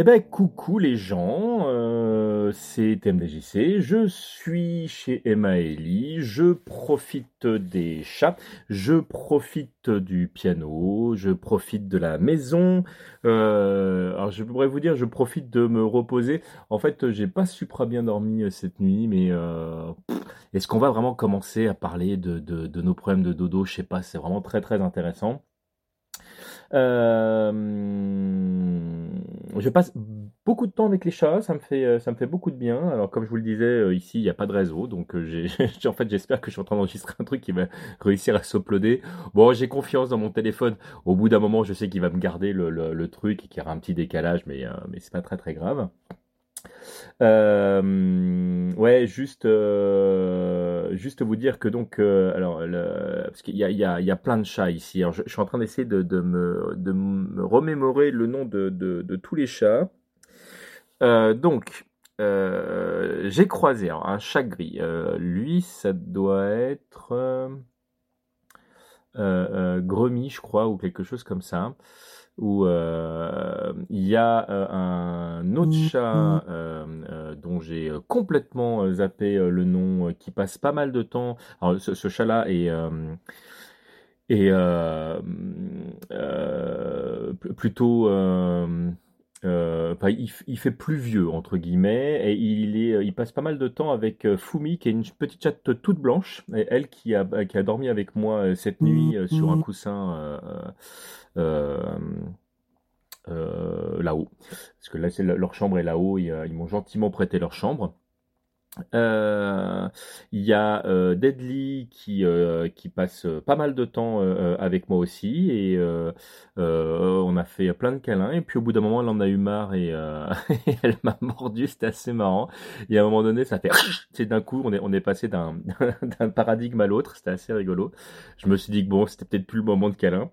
Eh ben coucou les gens, euh, c'est TMDJC, je suis chez Emma Ellie, je profite des chats, je profite du piano, je profite de la maison, euh, alors je pourrais vous dire je profite de me reposer, en fait j'ai pas super bien dormi euh, cette nuit, mais euh, est-ce qu'on va vraiment commencer à parler de, nos problèmes de dodo, je sais pas, c'est vraiment très très intéressant. Je passe beaucoup de temps avec les chats, ça me fait, euh, ça me fait beaucoup de bien. Alors comme je vous le disais, euh, ici il n'y a pas de réseau, donc j'ai, en fait j'espère que je suis en train d'enregistrer un truc qui va réussir à s'uploader. Bon, j'ai confiance dans mon téléphone. Au bout d'un moment, je sais qu'il va me garder le, truc et qu'il y aura un petit décalage, mais, mais c'est pas très très grave. Euh, ouais, juste, euh, juste vous dire que donc, euh, alors, le, parce qu'il y a, il y, a, plein de chats ici. Je, suis en train d'essayer de, de, me, de remémorer le nom de, de, tous les chats. Euh, donc, euh, j'ai croisé un chat gris. Euh, lui, ça doit être Gremy, je crois, ou quelque chose comme ça où euh, il y a euh, un autre Mmh, chat mmh. euh, euh, dont j'ai complètement zappé le nom, euh, qui passe pas mal de temps. Alors ce, ce chat-là est, euh, est euh, euh, plutôt euh, euh, enfin, il, fait plus vieux entre guillemets et il est, il passe pas mal de temps avec euh, Fumi qui est une petite chatte toute blanche et elle qui a qui a dormi avec moi euh, cette Mmh, nuit euh, sur un mmh. coussin euh, euh, euh, là-haut parce que là c'est leur chambre est là-haut ils, euh, ils m'ont gentiment prêté leur chambre euh, il y a euh, Deadly qui, euh, qui passe pas mal de temps avec moi aussi et on a fait plein de câlins et puis au bout d'un moment elle en a eu marre et, elle m'a mordu, c'était assez marrant. Et à un moment donné ça fait c'est d'un coup on est, on est passé d'un paradigme à l'autre, c'était assez rigolo. Je me suis dit que bon c'était peut-être plus le moment de câlin.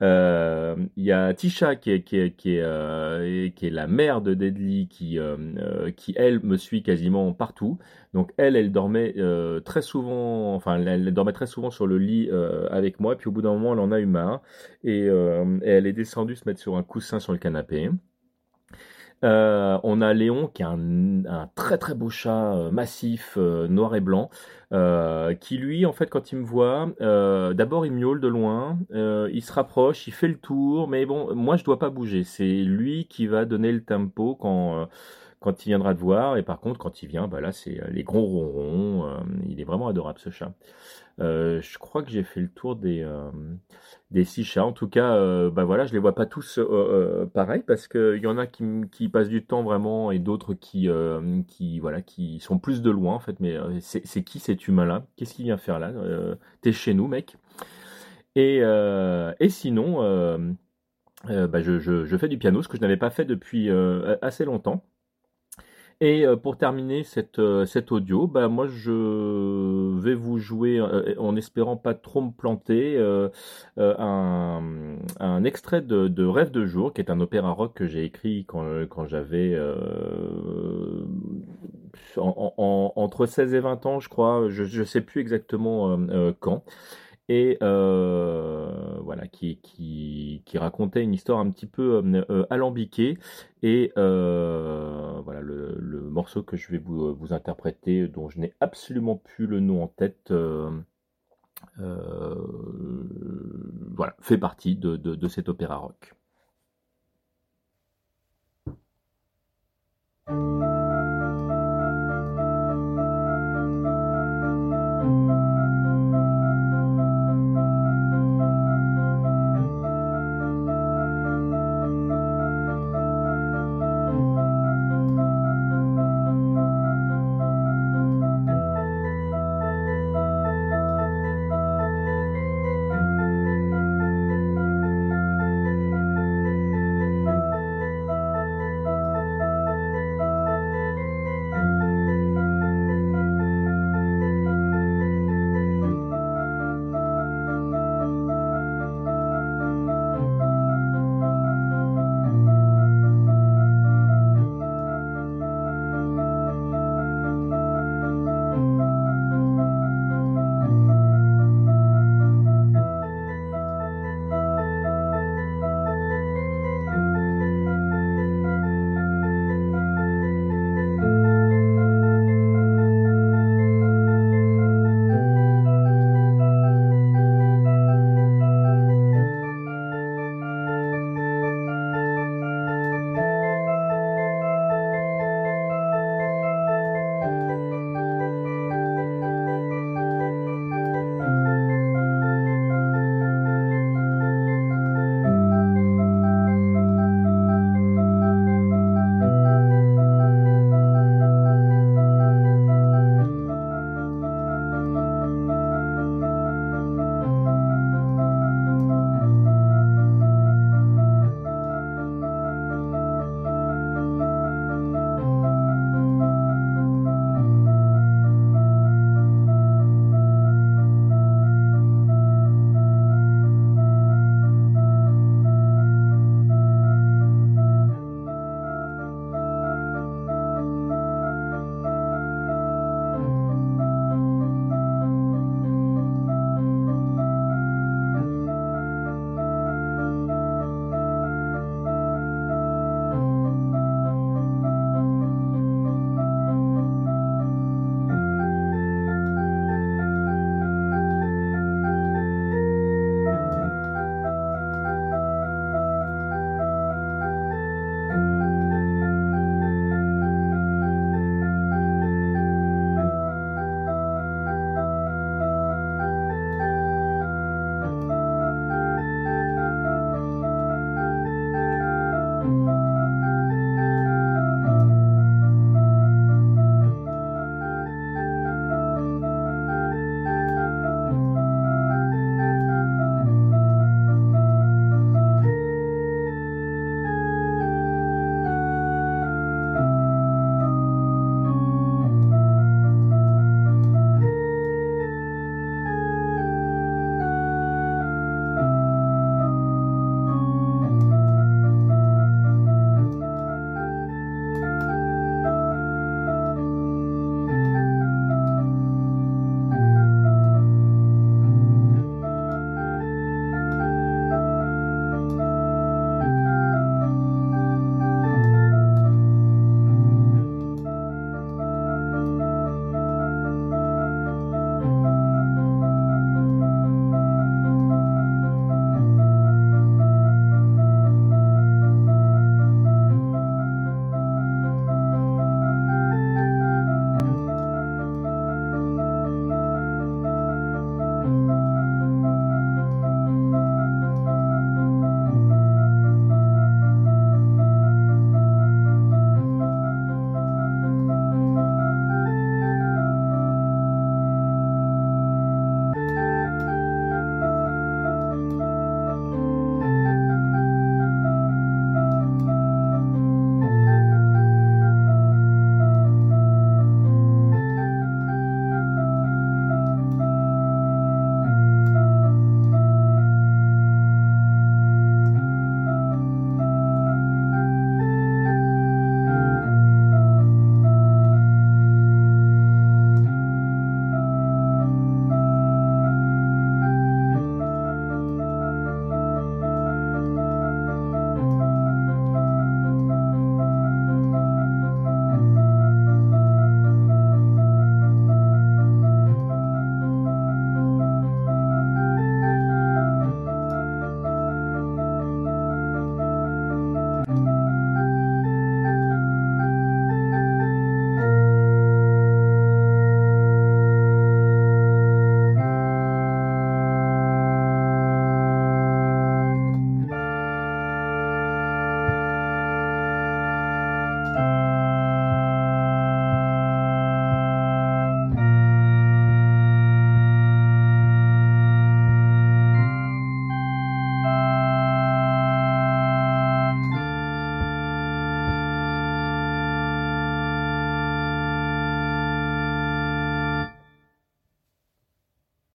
Il y a Tisha qui est, qui qui est, qui est la mère de Deadly qui, qui elle me suit quasiment partout. Donc elle, elle dormait euh, très souvent, enfin elle, dormait très souvent sur le lit euh, avec moi. Puis au bout d'un moment, elle en a eu marre et, euh, et elle est descendue se mettre sur un coussin sur le canapé. On a Léon qui est un, très très beau chat massif, noir et blanc, qui lui, en fait, quand il me voit, d'abord il miaule de loin, il se rapproche, il fait le tour, mais bon, moi je dois pas bouger. C'est lui qui va donner le tempo quand quand il viendra te voir. Et par contre, quand il vient, bah là c'est euh, les gros ronrons. euh, il est vraiment adorable ce chat. Euh, je crois que j'ai fait le tour des, des six chats. En tout cas, bah voilà, je les vois pas tous pareil parce que il y en a qui, qui passent du temps vraiment et d'autres qui, qui, voilà, qui sont plus de loin en fait. Mais c'est qui cet humain-là? Qu'est-ce qu'il vient faire là? T'es chez nous, mec. Et, et sinon, bah, je, je, fais du piano, ce que je n'avais pas fait depuis assez longtemps. Et euh, pour terminer cette, euh, cet audio, bah, moi je vais vous jouer, euh, en espérant pas trop me planter, un, un extrait de, de Rêve de jour, qui est un opéra rock que j'ai écrit quand, quand j'avais en- en- entre 16 et 20 ans, je crois, je ne sais plus exactement quand. Et voilà qui, qui, qui racontait une histoire un petit peu alambiquée. Et voilà le morceau que je vais euh, vous, interpréter, dont je n'ai absolument plus le nom en tête, euh, euh, voilà, fait partie de, de, de cet opéra rock.